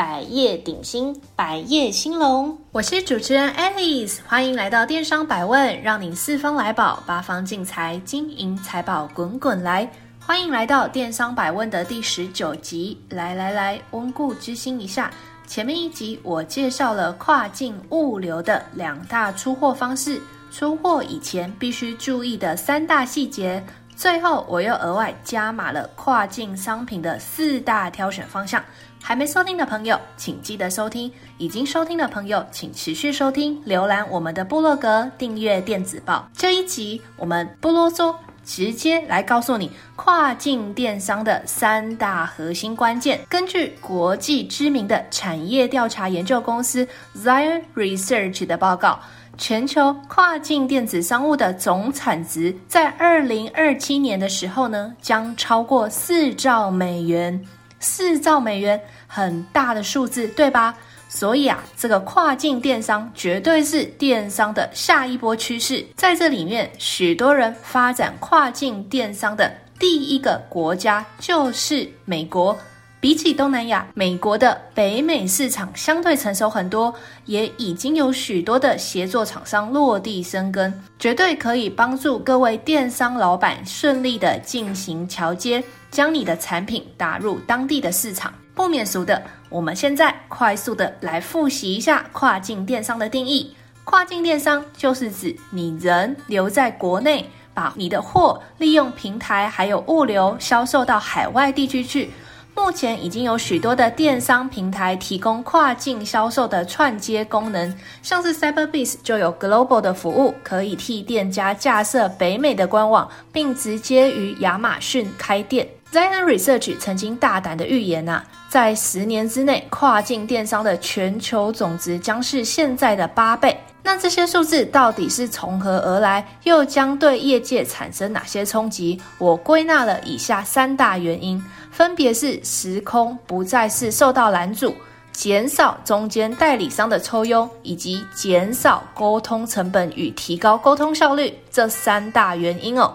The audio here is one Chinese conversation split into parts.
百业鼎新，百业兴隆。我是主持人 Alice，欢迎来到电商百问，让你四方来宝，八方进财，金银财宝滚滚来。欢迎来到电商百问的第十九集。来来来，温故知新一下。前面一集我介绍了跨境物流的两大出货方式，出货以前必须注意的三大细节。最后，我又额外加码了跨境商品的四大挑选方向。还没收听的朋友，请记得收听；已经收听的朋友，请持续收听。浏览我们的部落格，订阅电子报。这一集我们不啰嗦，直接来告诉你跨境电商的三大核心关键。根据国际知名的产业调查研究公司 Zion Research 的报告。全球跨境电子商务的总产值在二零二七年的时候呢，将超过四兆美元。四兆美元，很大的数字，对吧？所以啊，这个跨境电商绝对是电商的下一波趋势。在这里面，许多人发展跨境电商的第一个国家就是美国。比起东南亚，美国的北美市场相对成熟很多，也已经有许多的协作厂商落地生根，绝对可以帮助各位电商老板顺利的进行桥接，将你的产品打入当地的市场。不免俗的，我们现在快速的来复习一下跨境电商的定义。跨境电商就是指你人留在国内，把你的货利用平台还有物流销售到海外地区去。目前已经有许多的电商平台提供跨境销售的串接功能，像是 Cyberbiz 就有 Global 的服务，可以替店家架设北美的官网，并直接于亚马逊开店。Zion Research 曾经大胆的预言呐、啊，在十年之内，跨境电商的全球总值将是现在的八倍。那这些数字到底是从何而来，又将对业界产生哪些冲击？我归纳了以下三大原因。分别是时空不再是受到拦阻，减少中间代理商的抽佣，以及减少沟通成本与提高沟通效率这三大原因哦。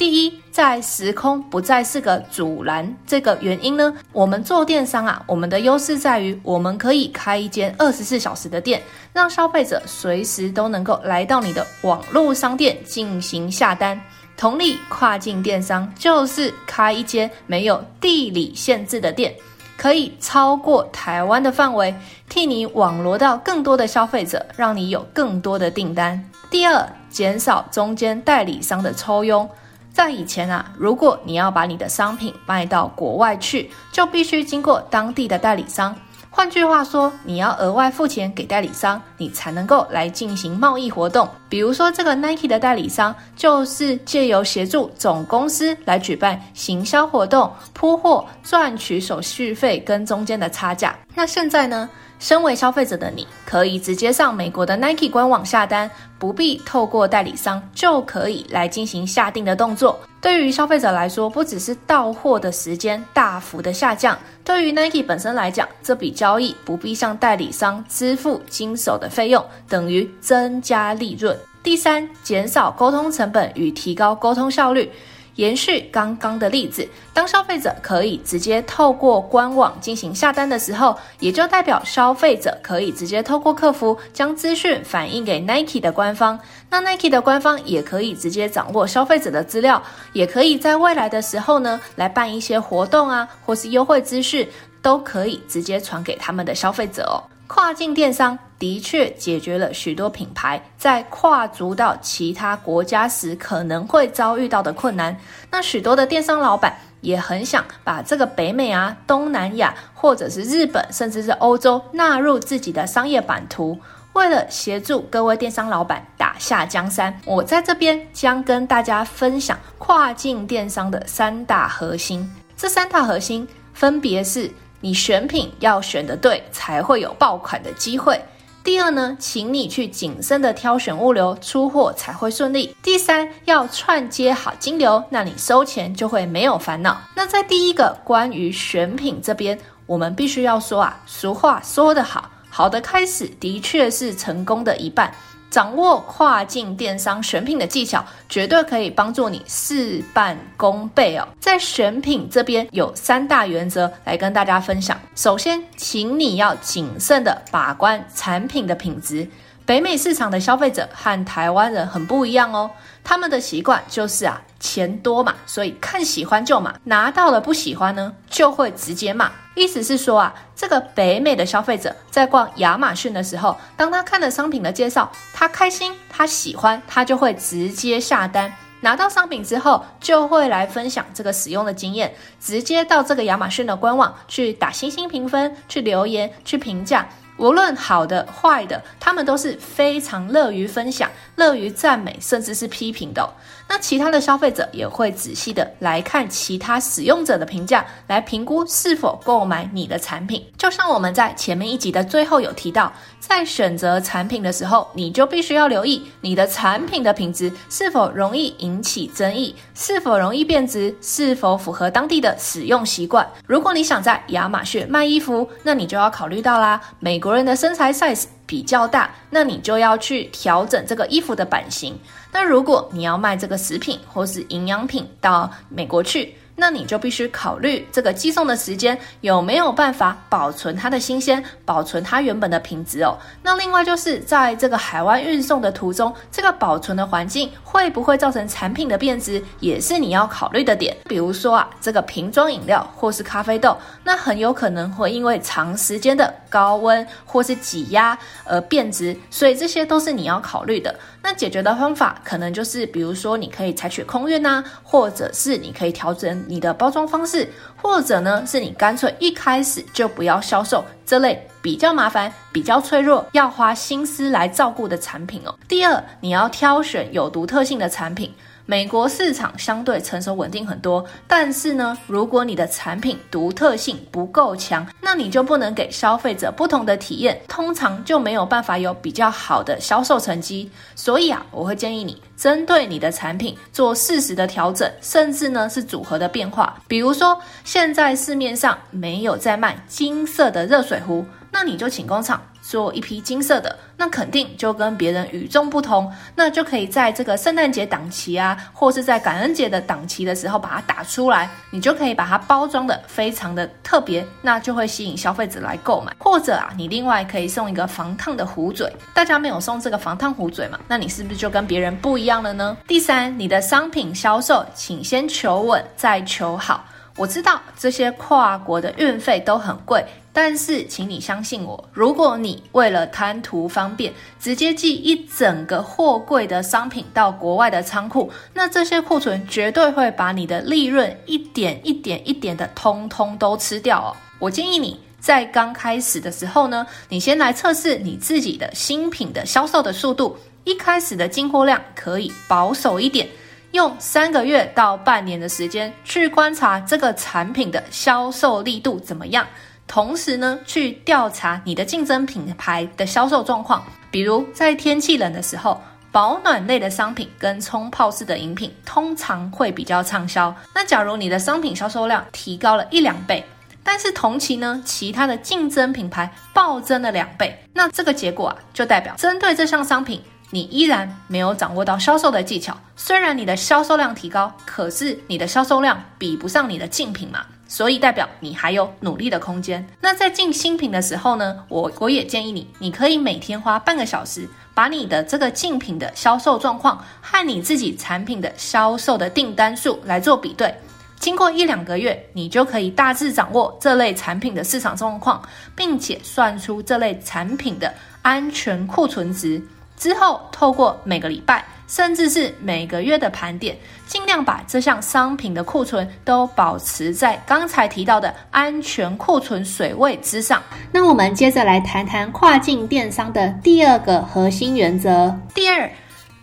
第一，在时空不再是个阻拦这个原因呢，我们做电商啊，我们的优势在于我们可以开一间二十四小时的店，让消费者随时都能够来到你的网络商店进行下单。同理，跨境电商就是开一间没有地理限制的店，可以超过台湾的范围，替你网罗到更多的消费者，让你有更多的订单。第二，减少中间代理商的抽佣。在以前啊，如果你要把你的商品卖到国外去，就必须经过当地的代理商。换句话说，你要额外付钱给代理商，你才能够来进行贸易活动。比如说，这个 Nike 的代理商就是借由协助总公司来举办行销活动、铺货，赚取手续费跟中间的差价。那现在呢？身为消费者的你，可以直接上美国的 Nike 官网下单，不必透过代理商就可以来进行下定的动作。对于消费者来说，不只是到货的时间大幅的下降，对于 Nike 本身来讲，这笔交易不必向代理商支付经手的费用，等于增加利润。第三，减少沟通成本与提高沟通效率。延续刚刚的例子，当消费者可以直接透过官网进行下单的时候，也就代表消费者可以直接透过客服将资讯反映给 Nike 的官方。那 Nike 的官方也可以直接掌握消费者的资料，也可以在未来的时候呢，来办一些活动啊，或是优惠资讯，都可以直接传给他们的消费者哦。跨境电商的确解决了许多品牌在跨足到其他国家时可能会遭遇到的困难。那许多的电商老板也很想把这个北美啊、东南亚或者是日本，甚至是欧洲纳入自己的商业版图。为了协助各位电商老板打下江山，我在这边将跟大家分享跨境电商的三大核心。这三大核心分别是。你选品要选的对，才会有爆款的机会。第二呢，请你去谨慎的挑选物流，出货才会顺利。第三，要串接好金流，那你收钱就会没有烦恼。那在第一个关于选品这边，我们必须要说啊，俗话说得好，好的开始的确是成功的一半。掌握跨境电商选品的技巧，绝对可以帮助你事半功倍哦。在选品这边有三大原则来跟大家分享。首先，请你要谨慎的把关产品的品质。北美市场的消费者和台湾人很不一样哦，他们的习惯就是啊，钱多嘛，所以看喜欢就买，拿到了不喜欢呢，就会直接骂。意思是说啊，这个北美的消费者在逛亚马逊的时候，当他看了商品的介绍，他开心，他喜欢，他就会直接下单。拿到商品之后，就会来分享这个使用的经验，直接到这个亚马逊的官网去打星星评分，去留言，去评价。无论好的坏的，他们都是非常乐于分享、乐于赞美，甚至是批评的。那其他的消费者也会仔细的来看其他使用者的评价，来评估是否购买你的产品。就像我们在前面一集的最后有提到，在选择产品的时候，你就必须要留意你的产品的品质是否容易引起争议，是否容易变质，是否符合当地的使用习惯。如果你想在亚马逊卖衣服，那你就要考虑到啦，美国。人的身材 size 比较大，那你就要去调整这个衣服的版型。那如果你要卖这个食品或是营养品到美国去，那你就必须考虑这个寄送的时间有没有办法保存它的新鲜，保存它原本的品质哦。那另外就是在这个海外运送的途中，这个保存的环境会不会造成产品的变质，也是你要考虑的点。比如说啊，这个瓶装饮料或是咖啡豆，那很有可能会因为长时间的高温或是挤压而变质，所以这些都是你要考虑的。那解决的方法可能就是，比如说你可以采取空运呐，或者是你可以调整你的包装方式，或者呢是你干脆一开始就不要销售这类比较麻烦、比较脆弱、要花心思来照顾的产品哦。第二，你要挑选有独特性的产品。美国市场相对成熟稳定很多，但是呢，如果你的产品独特性不够强，那你就不能给消费者不同的体验，通常就没有办法有比较好的销售成绩。所以啊，我会建议你针对你的产品做适时的调整，甚至呢是组合的变化。比如说，现在市面上没有在卖金色的热水壶，那你就请工厂。做一批金色的，那肯定就跟别人与众不同，那就可以在这个圣诞节档期啊，或是在感恩节的档期的时候把它打出来，你就可以把它包装的非常的特别，那就会吸引消费者来购买。或者啊，你另外可以送一个防烫的壶嘴，大家没有送这个防烫壶嘴嘛？那你是不是就跟别人不一样了呢？第三，你的商品销售，请先求稳再求好。我知道这些跨国的运费都很贵。但是，请你相信我，如果你为了贪图方便，直接寄一整个货柜的商品到国外的仓库，那这些库存绝对会把你的利润一点一点一点的通通都吃掉哦。我建议你在刚开始的时候呢，你先来测试你自己的新品的销售的速度，一开始的进货量可以保守一点，用三个月到半年的时间去观察这个产品的销售力度怎么样。同时呢，去调查你的竞争品牌的销售状况，比如在天气冷的时候，保暖类的商品跟冲泡式的饮品通常会比较畅销。那假如你的商品销售量提高了一两倍，但是同期呢，其他的竞争品牌暴增了两倍，那这个结果啊，就代表针对这项商品，你依然没有掌握到销售的技巧。虽然你的销售量提高，可是你的销售量比不上你的竞品嘛。所以代表你还有努力的空间。那在进新品的时候呢，我我也建议你，你可以每天花半个小时，把你的这个竞品的销售状况和你自己产品的销售的订单数来做比对。经过一两个月，你就可以大致掌握这类产品的市场状况，并且算出这类产品的安全库存值。之后，透过每个礼拜，甚至是每个月的盘点，尽量把这项商品的库存都保持在刚才提到的安全库存水位之上。那我们接着来谈谈跨境电商的第二个核心原则：第二，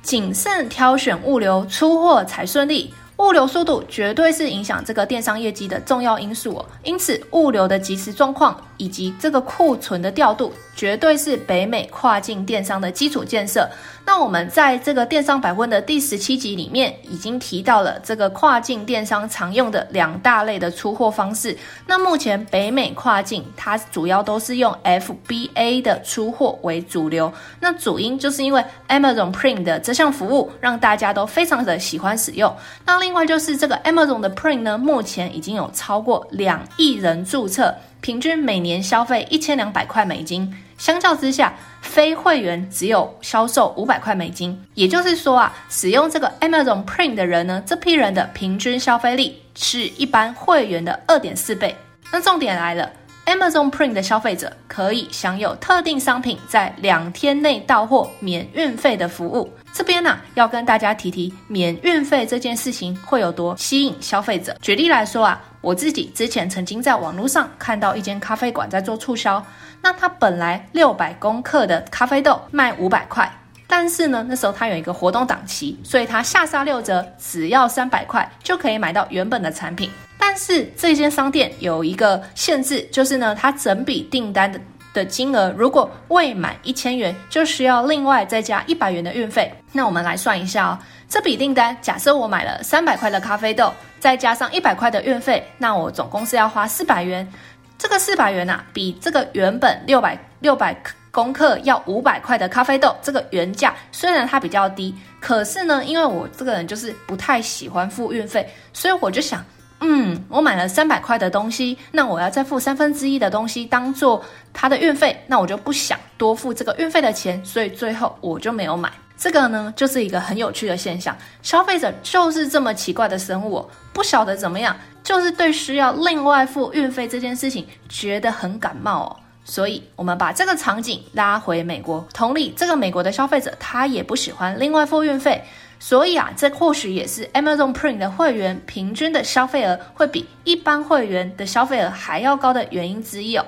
谨慎挑选物流，出货才顺利。物流速度绝对是影响这个电商业绩的重要因素哦，因此物流的及时状况以及这个库存的调度，绝对是北美跨境电商的基础建设。那我们在这个电商百问的第十七集里面已经提到了这个跨境电商常用的两大类的出货方式。那目前北美跨境它主要都是用 FBA 的出货为主流。那主因就是因为 Amazon Prime 的这项服务让大家都非常的喜欢使用。那另外就是这个 Amazon 的 Prime 呢，目前已经有超过两亿人注册。平均每年消费一千两百块美金，相较之下，非会员只有销售五百块美金。也就是说啊，使用这个 Amazon Prime 的人呢，这批人的平均消费力是一般会员的二点四倍。那重点来了，Amazon Prime 的消费者可以享有特定商品在两天内到货免运费的服务。这边呢、啊，要跟大家提提免运费这件事情会有多吸引消费者。举例来说啊。我自己之前曾经在网络上看到一间咖啡馆在做促销，那它本来六百公克的咖啡豆卖五百块，但是呢，那时候它有一个活动档期，所以它下杀六折，只要三百块就可以买到原本的产品。但是这间商店有一个限制，就是呢，它整笔订单的的金额如果未满一千元，就需要另外再加一百元的运费。那我们来算一下哦。这笔订单，假设我买了三百块的咖啡豆，再加上一百块的运费，那我总共是要花四百元。这个四百元啊，比这个原本六百六百公克要五百块的咖啡豆，这个原价虽然它比较低，可是呢，因为我这个人就是不太喜欢付运费，所以我就想，嗯，我买了三百块的东西，那我要再付三分之一的东西当做它的运费，那我就不想多付这个运费的钱，所以最后我就没有买。这个呢，就是一个很有趣的现象。消费者就是这么奇怪的生物哦，不晓得怎么样，就是对需要另外付运费这件事情觉得很感冒哦。所以，我们把这个场景拉回美国，同理，这个美国的消费者他也不喜欢另外付运费。所以啊，这或许也是 Amazon Prime 的会员平均的消费额会比一般会员的消费额还要高的原因之一哦。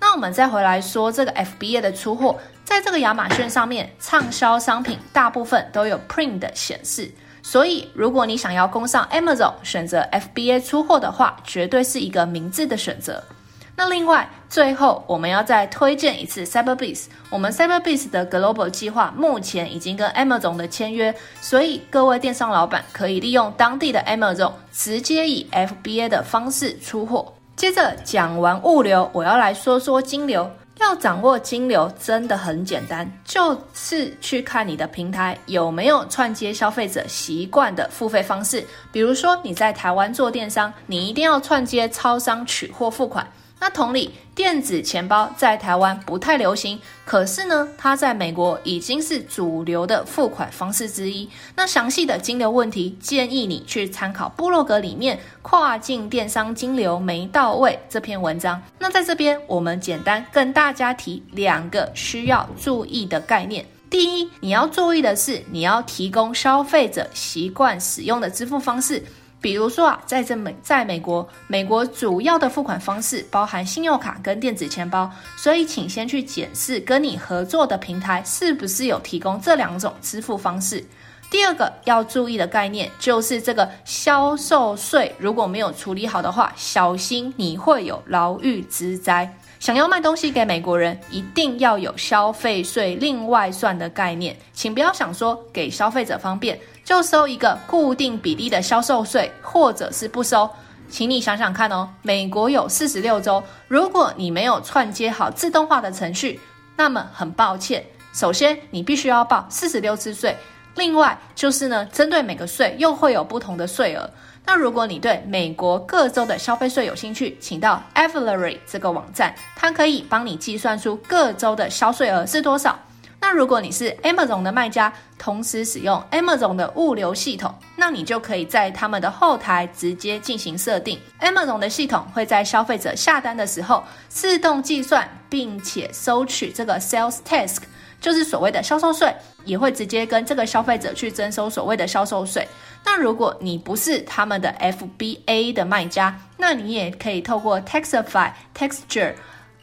那我们再回来说这个 FBA 的出货。在这个亚马逊上面，畅销商品大部分都有 Prime 的显示，所以如果你想要攻上 Amazon，选择 FBA 出货的话，绝对是一个明智的选择。那另外，最后我们要再推荐一次 Cyberbiz，我们 Cyberbiz 的 Global 计划目前已经跟 Amazon 的签约，所以各位电商老板可以利用当地的 Amazon，直接以 FBA 的方式出货。接着讲完物流，我要来说说金流。要掌握金流真的很简单，就是去看你的平台有没有串接消费者习惯的付费方式。比如说你在台湾做电商，你一定要串接超商取货付款。那同理，电子钱包在台湾不太流行，可是呢，它在美国已经是主流的付款方式之一。那详细的金流问题，建议你去参考部落格里面跨境电商金流没到位这篇文章。那在这边，我们简单跟大家提两个需要注意的概念。第一，你要注意的是，你要提供消费者习惯使用的支付方式。比如说啊，在这美，在美国，美国主要的付款方式包含信用卡跟电子钱包，所以请先去检视跟你合作的平台是不是有提供这两种支付方式。第二个要注意的概念就是这个销售税，如果没有处理好的话，小心你会有牢狱之灾。想要卖东西给美国人，一定要有消费税另外算的概念，请不要想说给消费者方便就收一个固定比例的销售税，或者是不收。请你想想看哦，美国有四十六州，如果你没有串接好自动化的程序，那么很抱歉，首先你必须要报四十六次税，另外就是呢，针对每个税又会有不同的税额。那如果你对美国各州的消费税有兴趣，请到 Avaleri 这个网站，它可以帮你计算出各州的销税额是多少。那如果你是 Amazon 的卖家，同时使用 Amazon 的物流系统，那你就可以在他们的后台直接进行设定。Amazon 的系统会在消费者下单的时候自动计算，并且收取这个 Sales Tax，就是所谓的销售税，也会直接跟这个消费者去征收所谓的销售税。那如果你不是他们的 FBA 的卖家，那你也可以透过 Taxify、Texture、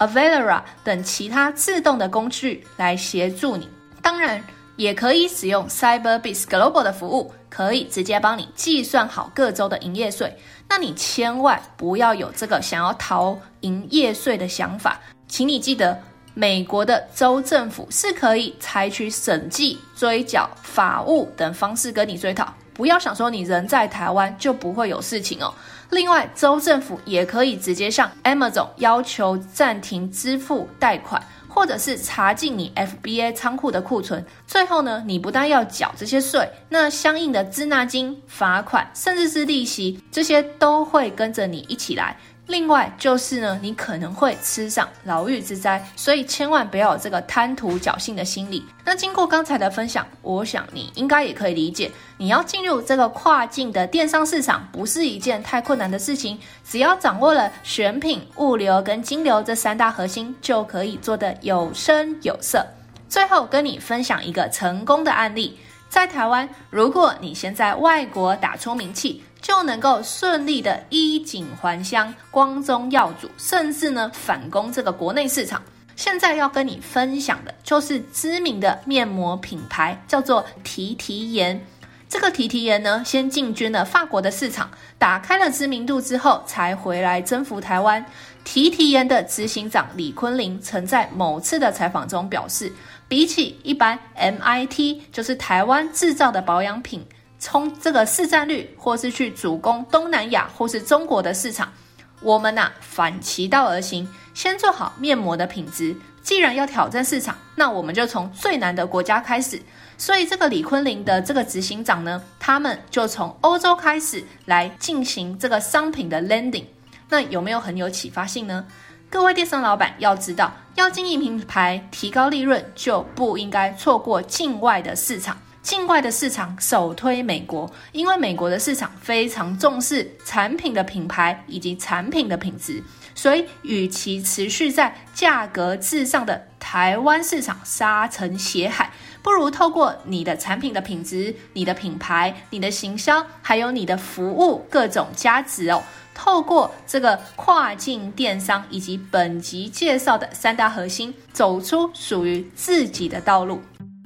Avalara 等其他自动的工具来协助你。当然，也可以使用 Cyberbiz Global 的服务，可以直接帮你计算好各州的营业税。那你千万不要有这个想要逃营业税的想法，请你记得，美国的州政府是可以采取审计、追缴、法务等方式跟你追讨。不要想说你人在台湾就不会有事情哦。另外，州政府也可以直接向 Amazon 要求暂停支付贷款，或者是查禁你 FBA 仓库的库存。最后呢，你不但要缴这些税，那相应的滞纳金、罚款，甚至是利息，这些都会跟着你一起来。另外就是呢，你可能会吃上牢狱之灾，所以千万不要有这个贪图侥幸的心理。那经过刚才的分享，我想你应该也可以理解，你要进入这个跨境的电商市场不是一件太困难的事情，只要掌握了选品、物流跟金流这三大核心，就可以做得有声有色。最后跟你分享一个成功的案例，在台湾，如果你先在外国打出名气。就能够顺利的衣锦还乡、光宗耀祖，甚至呢反攻这个国内市场。现在要跟你分享的就是知名的面膜品牌，叫做提提颜。这个提提颜呢，先进军了法国的市场，打开了知名度之后，才回来征服台湾。提提颜的执行长李坤林曾在某次的采访中表示，比起一般 MIT，就是台湾制造的保养品。冲这个市占率，或是去主攻东南亚或是中国的市场，我们呐、反其道而行，先做好面膜的品质。既然要挑战市场，那我们就从最难的国家开始。所以这个李坤林的这个执行长呢，他们就从欧洲开始来进行这个商品的 landing。那有没有很有启发性呢？各位电商老板要知道，要经营品牌、提高利润，就不应该错过境外的市场。境外的市场首推美国，因为美国的市场非常重视产品的品牌以及产品的品质，所以与其持续在价格至上的台湾市场沙沉血海，不如透过你的产品的品质、你的品牌、你的行销，还有你的服务各种价值哦，透过这个跨境电商以及本集介绍的三大核心，走出属于自己的道路。